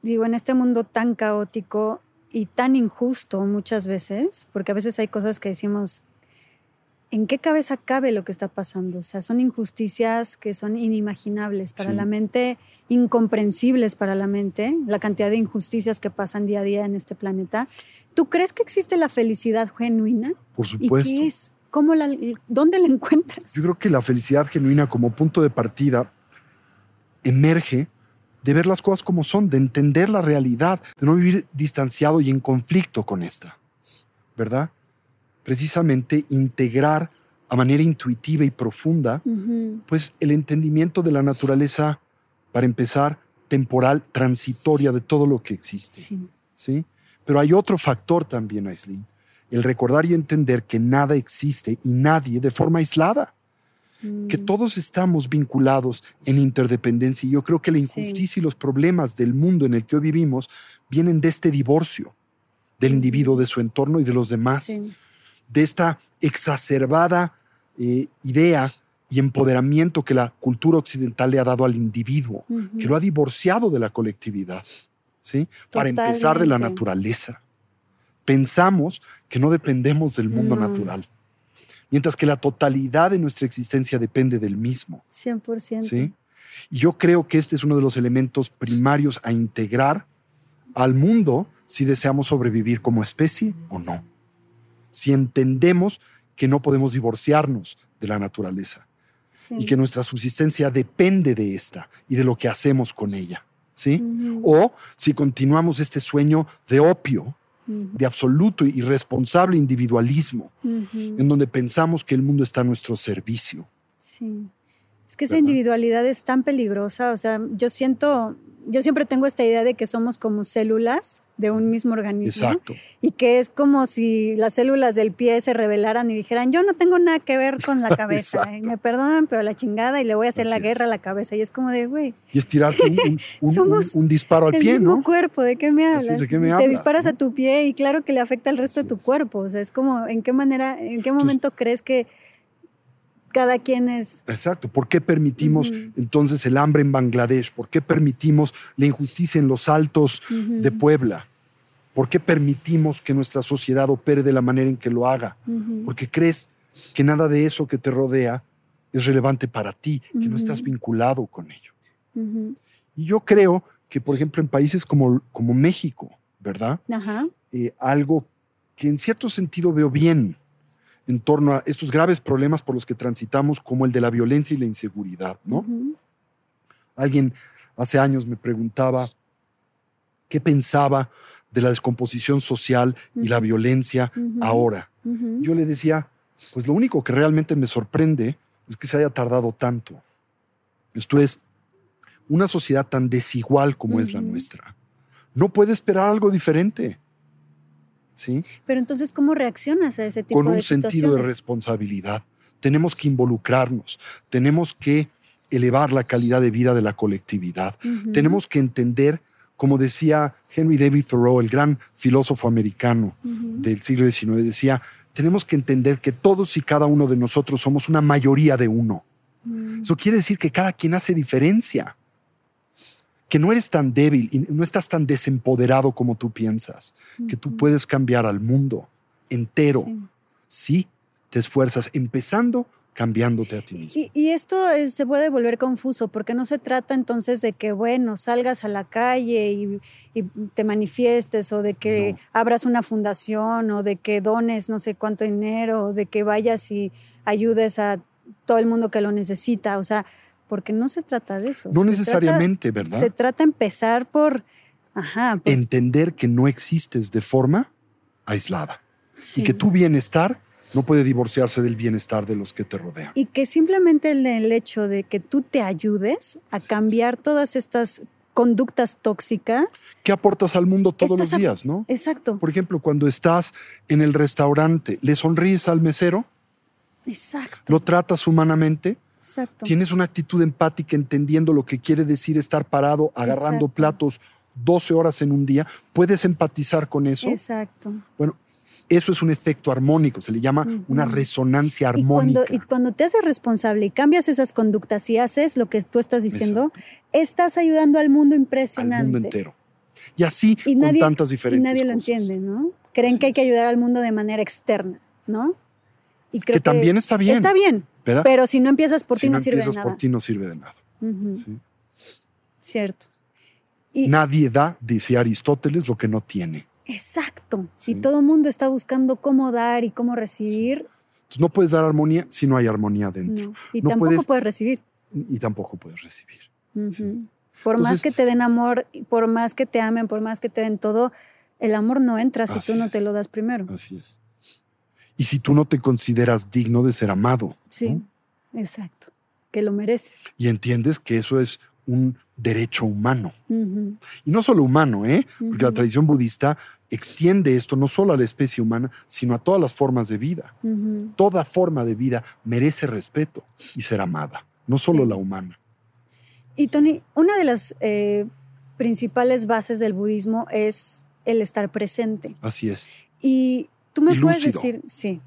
Speaker 1: digo, en este mundo tan caótico, y tan injusto muchas veces, porque a veces hay cosas que decimos, ¿en qué cabeza cabe lo que está pasando? O sea, son injusticias que son inimaginables para la mente, incomprensibles para la mente, la cantidad de injusticias que pasan día a día en este planeta. ¿Tú crees que existe la felicidad genuina?
Speaker 2: Por supuesto.
Speaker 1: ¿Y qué es? ¿Cómo la, ¿Dónde la encuentras?
Speaker 2: Yo creo que la felicidad genuina como punto de partida emerge de ver las cosas como son, de entender la realidad, de no vivir distanciado y en conflicto con esta, ¿verdad? Precisamente integrar a manera intuitiva y profunda, pues el entendimiento de la naturaleza, para empezar, temporal, transitoria de todo lo que existe. Sí. ¿sí? Pero hay otro factor también, Aislinn, el recordar y entender que nada existe y nadie de forma aislada que mm. todos estamos vinculados en interdependencia. Y yo creo que la injusticia y los problemas del mundo en el que hoy vivimos vienen de este divorcio del individuo, de su entorno y de los demás, de esta exacerbada eh, idea y empoderamiento que la cultura occidental le ha dado al individuo, que lo ha divorciado de la colectividad, ¿sí? Para empezar de la naturaleza. Pensamos que no dependemos del mundo natural mientras que la totalidad de nuestra existencia depende del mismo.
Speaker 1: 100%.
Speaker 2: ¿sí? Y yo creo que este es uno de los elementos primarios a integrar al mundo si deseamos sobrevivir como especie o no. Si entendemos que no podemos divorciarnos de la naturaleza y que nuestra subsistencia depende de esta y de lo que hacemos con ella. ¿sí? O si continuamos este sueño de opio de absoluto y responsable individualismo, en donde pensamos que el mundo está a nuestro servicio.
Speaker 1: Sí. Es que esa individualidad es tan peligrosa, o sea, yo siento, yo siempre tengo esta idea de que somos como células de un mismo organismo.
Speaker 2: Exacto.
Speaker 1: Y que es como si las células del pie se rebelaran y dijeran, yo no tengo nada que ver con la cabeza, me perdonan, pero la chingada y le voy a hacer la guerra a la cabeza. Y es como de, güey.
Speaker 2: Y es tirarte un, disparo al pie, ¿no?
Speaker 1: el mismo cuerpo, ¿de qué me hablas? Te disparas a tu pie y claro que le afecta al resto de tu cuerpo. O sea, es como, ¿en qué manera, en qué momento crees que cada quien es...
Speaker 2: Exacto. ¿Por qué permitimos entonces el hambre en Bangladesh? ¿Por qué permitimos la injusticia en los altos de Puebla? ¿Por qué permitimos que nuestra sociedad opere de la manera en que lo haga? Porque crees que nada de eso que te rodea es relevante para ti, que no estás vinculado con ello. Y yo creo que, por ejemplo, en países como, como México, ¿verdad? Eh, algo que en cierto sentido veo bien en torno a estos graves problemas por los que transitamos, como el de la violencia y la inseguridad, ¿no? Alguien hace años me preguntaba qué pensaba de la descomposición social y la violencia ahora. Yo le decía, pues lo único que realmente me sorprende es que se haya tardado tanto. Esto es, una sociedad tan desigual como es la nuestra no puede esperar algo diferente. ¿Sí?
Speaker 1: Pero entonces, ¿cómo reaccionas a ese tipo
Speaker 2: de
Speaker 1: Con
Speaker 2: un sentido de responsabilidad. Tenemos que involucrarnos, tenemos que elevar la calidad de vida de la colectividad. Tenemos que entender, como decía Henry David Thoreau, el gran filósofo americano del siglo XIX, decía, tenemos que entender que todos y cada uno de nosotros somos una mayoría de uno. Mm. Eso quiere decir que cada quien hace diferencia que no eres tan débil y no estás tan desempoderado como tú piensas, que tú puedes cambiar al mundo entero si te esfuerzas, empezando cambiándote a ti mismo.
Speaker 1: Y, esto se puede volver confuso porque no se trata entonces de que, bueno, salgas a la calle y, te manifiestes o de que abras una fundación o de que dones no sé cuánto dinero o de que vayas y ayudes a todo el mundo que lo necesita. O sea, porque no se trata de eso.
Speaker 2: No necesariamente, ¿verdad?
Speaker 1: Se trata de empezar por,
Speaker 2: entender que no existes de forma aislada y que tu bienestar no puede divorciarse del bienestar de los que te rodean.
Speaker 1: Y que simplemente el, hecho de que tú te ayudes a cambiar todas estas conductas tóxicas.
Speaker 2: ¿Qué aportas al mundo todos los días, no?
Speaker 1: Exacto.
Speaker 2: Por ejemplo, cuando estás en el restaurante, ¿le sonríes al mesero?
Speaker 1: Exacto.
Speaker 2: ¿Lo tratas humanamente? Tienes una actitud empática entendiendo lo que quiere decir estar parado, agarrando platos 12 horas en un día. ¿Puedes empatizar con eso?
Speaker 1: Exacto.
Speaker 2: Bueno, eso es un efecto armónico, se le llama una resonancia armónica.
Speaker 1: Y cuando, te haces responsable y cambias esas conductas y haces lo que tú estás diciendo, estás ayudando al mundo impresionante. Al
Speaker 2: mundo entero. Y así con tantas diferentes
Speaker 1: Y nadie lo entiende, ¿no? Creen que hay que ayudar al mundo de manera externa, ¿no?
Speaker 2: Y que, también está bien.
Speaker 1: Está bien, pero si no empiezas por ti no, sirve de nada.
Speaker 2: por ti no sirve de nada.
Speaker 1: Cierto.
Speaker 2: Nadie da, dice Aristóteles, lo que no tiene.
Speaker 1: Exacto. Si todo el mundo está buscando cómo dar y cómo recibir.
Speaker 2: Entonces no puedes dar armonía si no hay armonía dentro.
Speaker 1: Y tampoco puedes, recibir.
Speaker 2: Y tampoco puedes recibir.
Speaker 1: Por más que te den amor, por más que te amen, por más que te den todo, el amor no entra si tú no te lo das primero.
Speaker 2: Así es y si tú no te consideras digno de ser amado.
Speaker 1: Sí, exacto, que lo mereces.
Speaker 2: Y entiendes que eso es un derecho humano. Y no solo humano, ¿eh? porque la tradición budista extiende esto no solo a la especie humana, sino a todas las formas de vida. Toda forma de vida merece respeto y ser amada, no solo la humana.
Speaker 1: Y Tony, una de las eh, principales bases del budismo es el estar presente.
Speaker 2: Así es.
Speaker 1: Y Tú me puedes decir, sí.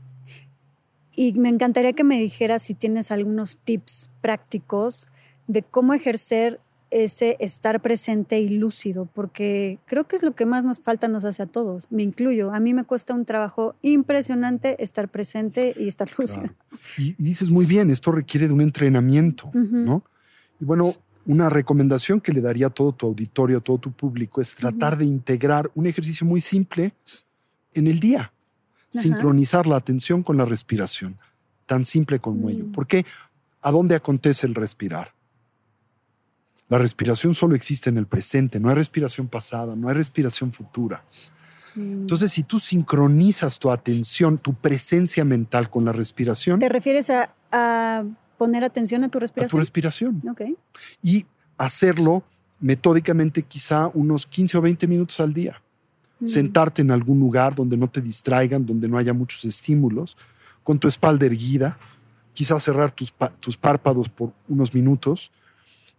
Speaker 1: Y me encantaría que me dijeras si tienes algunos tips prácticos de cómo ejercer ese estar presente y lúcido, porque creo que es lo que más nos falta, nos hace a todos, me incluyo. A mí me cuesta un trabajo impresionante estar presente y estar lúcido.
Speaker 2: Y, dices muy bien, esto requiere de un entrenamiento, ¿no? Y bueno, una recomendación que le daría a todo tu auditorio, a todo tu público, es tratar de integrar un ejercicio muy simple en el día sincronizar la atención con la respiración, tan simple como ello. Mm. ¿Por qué? ¿A dónde acontece el respirar? La respiración solo existe en el presente, no hay respiración pasada, no hay respiración futura. Mm. Entonces, si tú sincronizas tu atención, tu presencia mental con la respiración.
Speaker 1: ¿Te refieres a, poner atención a tu respiración? A
Speaker 2: tu respiración.
Speaker 1: Ok.
Speaker 2: Y hacerlo metódicamente, quizá unos 15 o 20 minutos al día sentarte en algún lugar donde no te distraigan, donde no haya muchos estímulos, con tu espalda erguida, quizás cerrar tus, tus párpados por unos minutos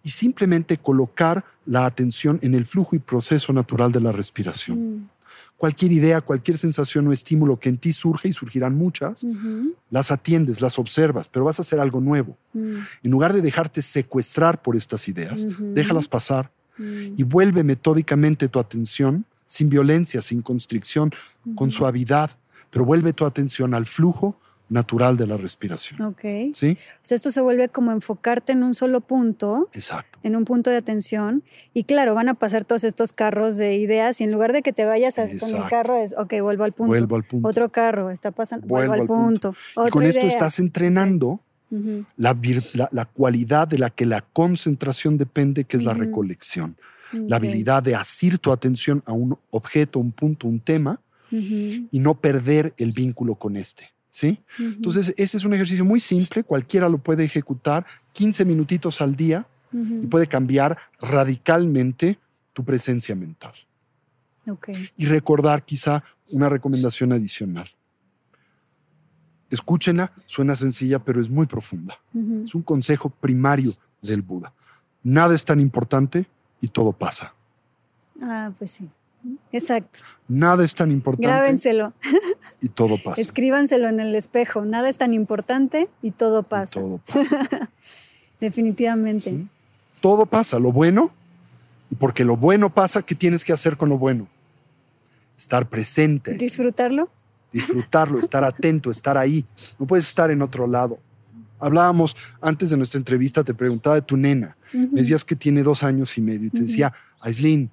Speaker 2: y simplemente colocar la atención en el flujo y proceso natural de la respiración. Mm. Cualquier idea, cualquier sensación o estímulo que en ti surge, y surgirán muchas, las atiendes, las observas, pero vas a hacer algo nuevo. Mm. En lugar de dejarte secuestrar por estas ideas, déjalas pasar mm. y vuelve metódicamente tu atención sin violencia, sin constricción, con suavidad, pero vuelve tu atención al flujo natural de la respiración.
Speaker 1: Ok.
Speaker 2: ¿Sí?
Speaker 1: O sea, esto se vuelve como enfocarte en un solo punto.
Speaker 2: Exacto.
Speaker 1: En un punto de atención. Y claro, van a pasar todos estos carros de ideas y en lugar de que te vayas con el carro es, ok, vuelvo al punto.
Speaker 2: Vuelvo al punto.
Speaker 1: Otro carro, está pasando, vuelvo, al punto.
Speaker 2: Y con esto estás entrenando la, la, cualidad de la que la concentración depende, que es la recolección. La habilidad de asir tu atención a un objeto, un punto, un tema y no perder el vínculo con este. ¿Sí? Entonces, ese es un ejercicio muy simple, cualquiera lo puede ejecutar 15 minutitos al día y puede cambiar radicalmente tu presencia mental. Y recordar quizá una recomendación adicional. Escúchenla, suena sencilla, pero es muy profunda. Es un consejo primario del Buda. Nada es tan importante y todo pasa.
Speaker 1: Ah, pues sí. Exacto.
Speaker 2: Nada es tan importante.
Speaker 1: Grábenselo.
Speaker 2: Y todo pasa.
Speaker 1: Escríbanselo en el espejo. Nada es tan importante y todo pasa.
Speaker 2: todo pasa.
Speaker 1: Definitivamente.
Speaker 2: Todo pasa. Lo bueno, y porque lo bueno pasa, ¿qué tienes que hacer con lo bueno? Estar presente.
Speaker 1: Disfrutarlo.
Speaker 2: Disfrutarlo, estar atento, estar ahí. No puedes estar en otro lado. Hablábamos antes de nuestra entrevista, te preguntaba de tu nena. Me decías que tiene dos años y medio y te decía, Aislin,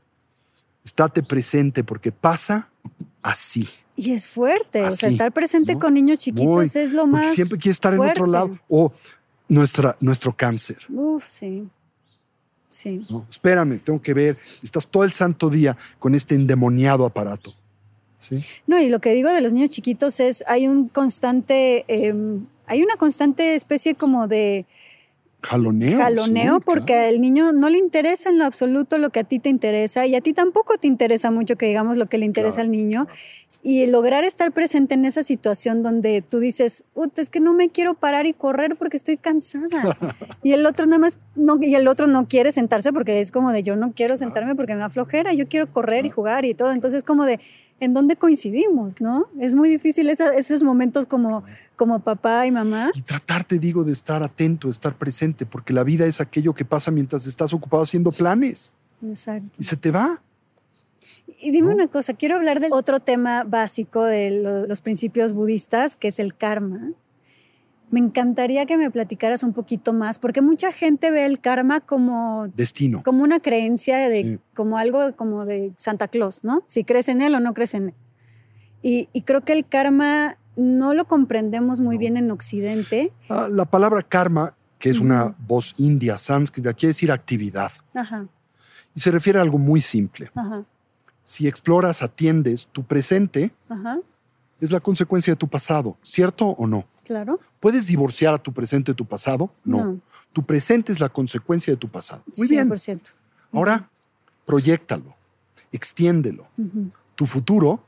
Speaker 2: estate presente porque pasa así.
Speaker 1: Y es fuerte, o sea, estar presente con niños chiquitos es lo más.
Speaker 2: Siempre quiere estar en otro lado. O nuestra, nuestro cáncer.
Speaker 1: Uf, sí. Sí.
Speaker 2: espérame, tengo que ver. Estás todo el santo día con este endemoniado aparato. ¿Sí?
Speaker 1: No, y lo que digo de los niños chiquitos es, hay un constante, em, hay una constante especie como de
Speaker 2: Jaloneo.
Speaker 1: Jaloneo porque al niño no le interesa en lo absoluto lo que a ti te interesa y a ti tampoco te interesa mucho que digamos lo que le interesa al niño. Y lograr estar presente en esa situación donde tú dices, es que no me quiero parar y correr porque estoy cansada. y el otro nada más, no, y el otro no quiere sentarse porque es como de yo no quiero sentarme porque me da flojera, yo quiero correr y jugar y todo. Entonces como de, ¿en dónde coincidimos? ¿No? Es muy difícil esos momentos como, como papá y mamá.
Speaker 2: Y tratar, te digo, de estar atento, estar presente, porque la vida es aquello que pasa mientras estás ocupado haciendo planes.
Speaker 1: Exacto.
Speaker 2: Y se te va.
Speaker 1: Y dime una cosa, quiero hablar del otro tema básico de los principios budistas, que es el karma. Me encantaría que me platicaras un poquito más, porque mucha gente ve el karma como
Speaker 2: destino,
Speaker 1: como una creencia de, como algo como de Santa Claus, ¿no? Si crees en él o no crees en él. Y, creo que el karma no lo comprendemos muy bien en Occidente.
Speaker 2: Ah, la palabra karma, que es una voz india sánscrita, quiere decir actividad.
Speaker 1: Ajá.
Speaker 2: Y se refiere a algo muy simple. Ajá si exploras, atiendes, tu presente es la consecuencia de tu pasado, ¿cierto o no?
Speaker 1: Claro.
Speaker 2: ¿Puedes divorciar a tu presente de tu pasado? No. Tu presente es la consecuencia de tu pasado. Muy 100%. bien. Ahora, proyectalo, extiéndelo. Tu futuro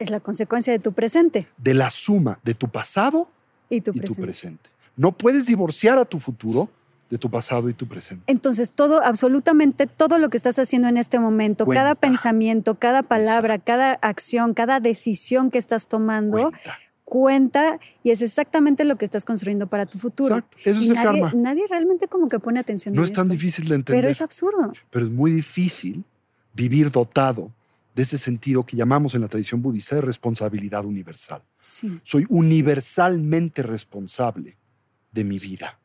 Speaker 1: es la consecuencia de tu presente.
Speaker 2: De la suma de tu pasado
Speaker 1: y tu,
Speaker 2: tu presente. No puedes divorciar a tu futuro de tu pasado y tu presente.
Speaker 1: Entonces, todo, absolutamente todo lo que estás haciendo en este momento, cada pensamiento, cada palabra, cada acción, cada decisión que estás tomando, cuenta. y es exactamente lo que estás construyendo para tu futuro.
Speaker 2: Exacto. Eso es
Speaker 1: nadie,
Speaker 2: el karma.
Speaker 1: Nadie realmente como que pone atención
Speaker 2: no
Speaker 1: a
Speaker 2: eso. No es tan difícil de entender.
Speaker 1: Pero es absurdo.
Speaker 2: Pero es muy difícil vivir dotado de ese sentido que llamamos en la tradición budista de responsabilidad universal.
Speaker 1: Sí.
Speaker 2: Soy universalmente responsable de mi vida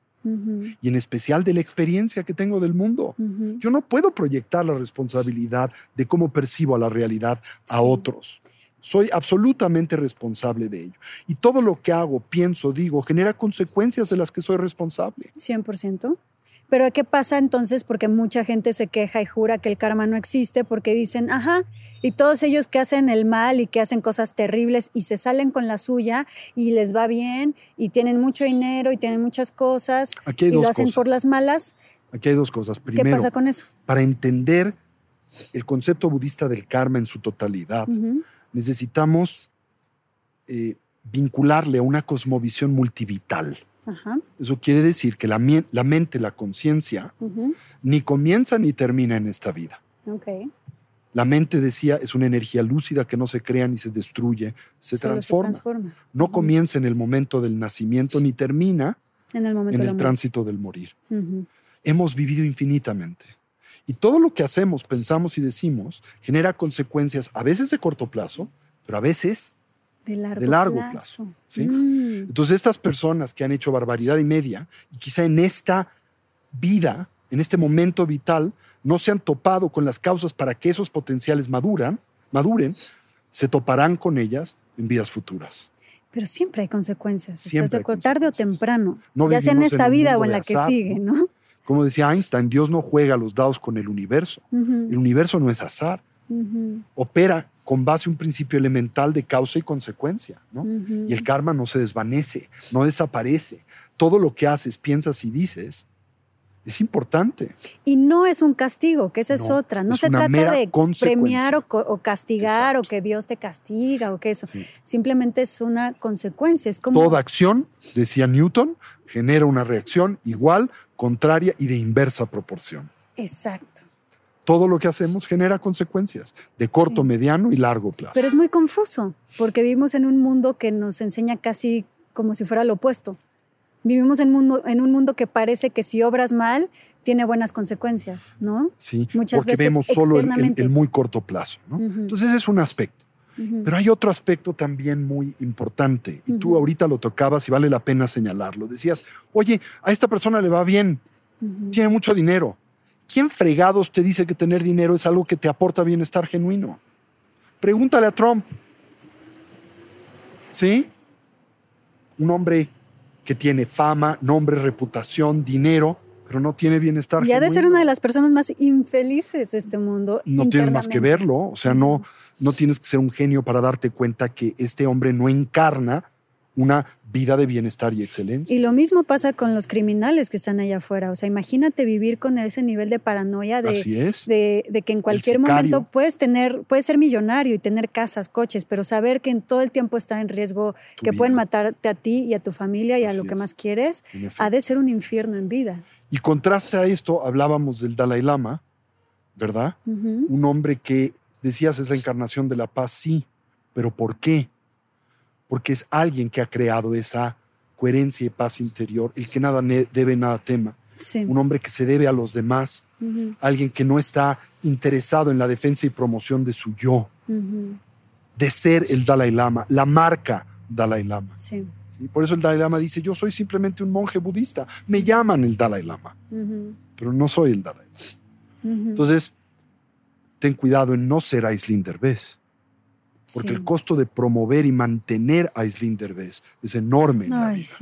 Speaker 2: y en especial de la experiencia que tengo del mundo. Yo no puedo proyectar la responsabilidad de cómo percibo a la realidad a otros. Soy absolutamente responsable de ello. Y todo lo que hago, pienso, digo, genera consecuencias de las que soy responsable.
Speaker 1: 100%. Pero ¿qué pasa entonces? Porque mucha gente se queja y jura que el karma no existe porque dicen, ajá, y todos ellos que hacen el mal y que hacen cosas terribles y se salen con la suya y les va bien y tienen mucho dinero y tienen muchas cosas y lo hacen por las malas.
Speaker 2: Aquí hay dos cosas. Primero,
Speaker 1: ¿qué pasa con eso?
Speaker 2: Para entender el concepto budista del karma en su totalidad, necesitamos eh, vincularle a una cosmovisión multivital. Eso quiere decir que la, mente, la conciencia, ni comienza ni termina en esta vida. La mente, decía, es una energía lúcida que no se crea ni se destruye, se, transforma. No comienza en el momento del nacimiento ni termina
Speaker 1: en el, momento
Speaker 2: en el tránsito del morir. Hemos vivido infinitamente. Y todo lo que hacemos, pensamos y decimos genera consecuencias a veces de corto plazo, pero a veces
Speaker 1: de largo,
Speaker 2: plazo. ¿sí? Mm. Entonces, estas personas que han hecho barbaridad y media, y quizá en esta vida, en este momento vital, no se han topado con las causas para que esos potenciales maduran, maduren, se toparán con ellas en vidas futuras.
Speaker 1: Pero siempre hay consecuencias. Siempre tarde o temprano, ya sea en esta vida o en la que sigue, ¿no?
Speaker 2: Como decía Einstein, Dios no juega los dados con el universo. El universo no es azar. Opera con base a un principio elemental de causa y consecuencia. ¿no? Y el karma no se desvanece, no desaparece. Todo lo que haces, piensas y dices es importante.
Speaker 1: Y no es un castigo, que esa es otra. No se trata de premiar o, castigar o que Dios te castiga o que eso. Simplemente es una consecuencia. Es como...
Speaker 2: Toda acción, decía Newton, genera una reacción igual, contraria y de inversa proporción.
Speaker 1: Exacto.
Speaker 2: Todo lo que hacemos genera consecuencias de corto, mediano y largo plazo.
Speaker 1: Pero es muy confuso, porque vivimos en un mundo que nos enseña casi como si fuera lo opuesto. Vivimos en, mundo, en un mundo que parece que si obras mal, tiene buenas consecuencias, ¿no?
Speaker 2: Sí, Muchas porque vemos solo el, muy corto plazo, ¿no? Entonces ese es un aspecto. Pero hay otro aspecto también muy importante, y tú ahorita lo tocabas y vale la pena señalarlo. Decías, oye, a esta persona le va bien, tiene mucho dinero. ¿Quién fregados te dice que tener dinero es algo que te aporta bienestar genuino? Pregúntale a Trump. ¿Sí? Un hombre que tiene fama, nombre, reputación, dinero, pero no tiene bienestar.
Speaker 1: Y ha de ser una de las personas más infelices de este mundo.
Speaker 2: No tienes más que verlo, o sea, no, no tienes que ser un genio para darte cuenta que este hombre no encarna una vida de bienestar y excelencia.
Speaker 1: Y lo mismo pasa con los criminales que están allá afuera. O sea, imagínate vivir con ese nivel de paranoia de, de, que en cualquier momento puedes tener, puedes ser millonario y tener casas, coches, pero saber que en todo el tiempo está en riesgo, que pueden matarte a ti y a tu familia y a lo que más quieres, ha de ser un infierno en vida.
Speaker 2: Y contraste a esto, hablábamos del Dalai Lama, ¿verdad? Un hombre que decías es la encarnación de la paz, sí, pero ¿por qué? Porque es alguien que ha creado esa coherencia y paz interior, el que nada debe, nada tema. Un hombre que se debe a los demás, alguien que no está interesado en la defensa y promoción de su yo, de ser el Dalai Lama, la marca Dalai Lama. Por eso el Dalai Lama dice, yo soy simplemente un monje budista, me llaman el Dalai Lama, pero no soy el Dalai Lama. Entonces, ten cuidado en no ser Aislinder ¿ves? Porque el costo de promover y mantener a Islín Derbez es enorme. Es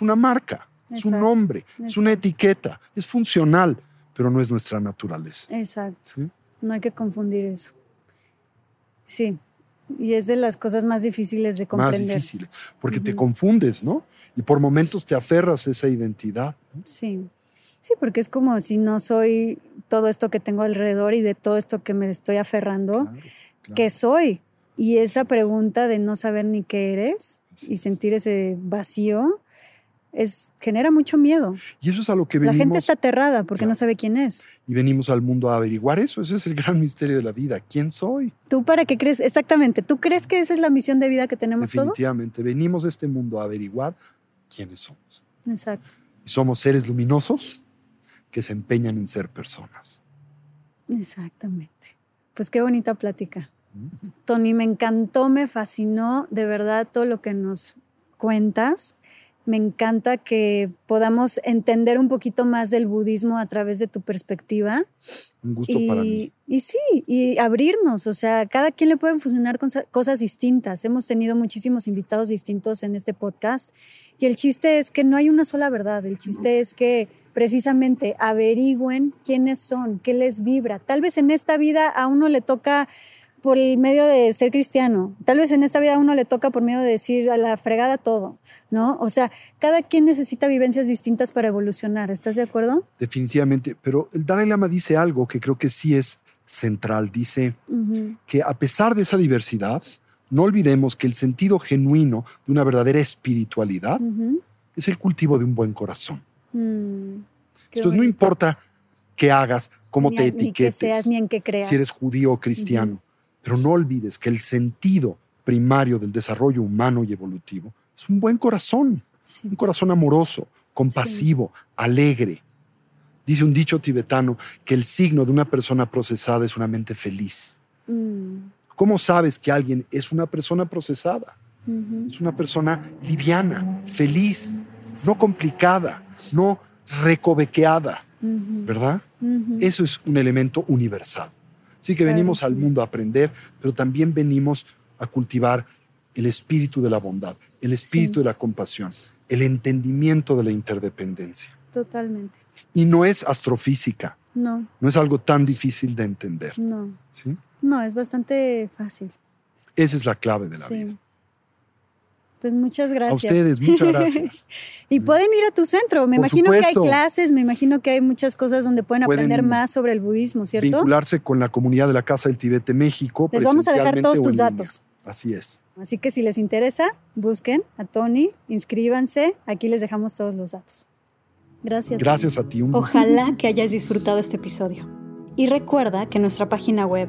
Speaker 2: una marca, es un nombre, es una etiqueta, es funcional, pero no es nuestra naturaleza.
Speaker 1: Exacto. No hay que confundir eso. Sí. Y es de las cosas más difíciles de comprender.
Speaker 2: Más difíciles, porque te confundes, ¿no? Y por momentos te aferras a esa identidad.
Speaker 1: Sí. Sí, porque es como si no soy todo esto que tengo alrededor y de todo esto que me estoy aferrando, ¿qué soy? Y esa pregunta de no saber ni qué eres y sentir ese vacío es, genera mucho miedo.
Speaker 2: Y eso es a lo que venimos.
Speaker 1: La gente está aterrada porque no sabe quién es.
Speaker 2: Y venimos al mundo a averiguar eso. Ese es el gran misterio de la vida. ¿Quién soy?
Speaker 1: ¿Tú para qué crees? Exactamente. ¿Tú crees que esa es la misión de vida que tenemos
Speaker 2: todos? Definitivamente. Venimos a este mundo a averiguar quiénes somos.
Speaker 1: Exacto.
Speaker 2: Y somos seres luminosos que se empeñan en ser personas.
Speaker 1: Exactamente. Pues qué bonita plática. Tony, me encantó, me fascinó de verdad todo lo que nos cuentas. Me encanta que podamos entender un poquito más del budismo a través de tu perspectiva.
Speaker 2: Un gusto para mí.
Speaker 1: Y sí, y abrirnos, o sea, cada quien le pueden funcionar cosas distintas. Hemos tenido muchísimos invitados distintos en este podcast y el chiste es que no hay una sola verdad, el chiste es que precisamente averigüen quiénes son, qué les vibra. Tal vez en esta vida a uno le toca por el medio de ser cristiano. Tal vez en esta vida a uno le toca por medio de decir a la fregada todo, ¿no? O sea, cada quien necesita vivencias distintas para evolucionar. ¿Estás de acuerdo?
Speaker 2: Definitivamente. Pero el Dalai Lama dice algo que creo que sí es central. Dice que a pesar de esa diversidad, no olvidemos que el sentido genuino de una verdadera espiritualidad es el cultivo de un buen corazón. Mm, Entonces, no importa qué hagas, cómo te etiquetes,
Speaker 1: seas, ni en qué creas.
Speaker 2: si eres judío o cristiano. Pero no olvides que el sentido primario del desarrollo humano y evolutivo es un buen corazón, un corazón amoroso, compasivo, alegre. Dice un dicho tibetano que el signo de una persona procesada es una mente feliz. Mm. ¿Cómo sabes que alguien es una persona procesada? Es una persona liviana, feliz, no complicada, no recobequeada, ¿verdad? Eso es un elemento universal. Así que venimos al mundo a aprender, pero también venimos a cultivar el espíritu de la bondad, el espíritu de la compasión, el entendimiento de la interdependencia.
Speaker 1: Totalmente.
Speaker 2: Y no es astrofísica.
Speaker 1: No.
Speaker 2: No es algo tan difícil de entender.
Speaker 1: No.
Speaker 2: ¿Sí?
Speaker 1: No, es bastante fácil.
Speaker 2: Esa es la clave de la vida.
Speaker 1: Pues muchas gracias.
Speaker 2: A ustedes, muchas gracias.
Speaker 1: y pueden ir a tu centro. Me imagino que hay clases, me imagino que hay muchas cosas donde pueden, aprender más sobre el budismo, ¿cierto?
Speaker 2: Vincularse con la comunidad de la Casa del Tibete México.
Speaker 1: Les vamos a dejar todos tus datos.
Speaker 2: Así es.
Speaker 1: Así que si les interesa, busquen a Tony, inscríbanse. Aquí les dejamos todos los datos. Gracias.
Speaker 2: Gracias a ti.
Speaker 3: Ojalá que hayas disfrutado este episodio. Y recuerda que nuestra página web,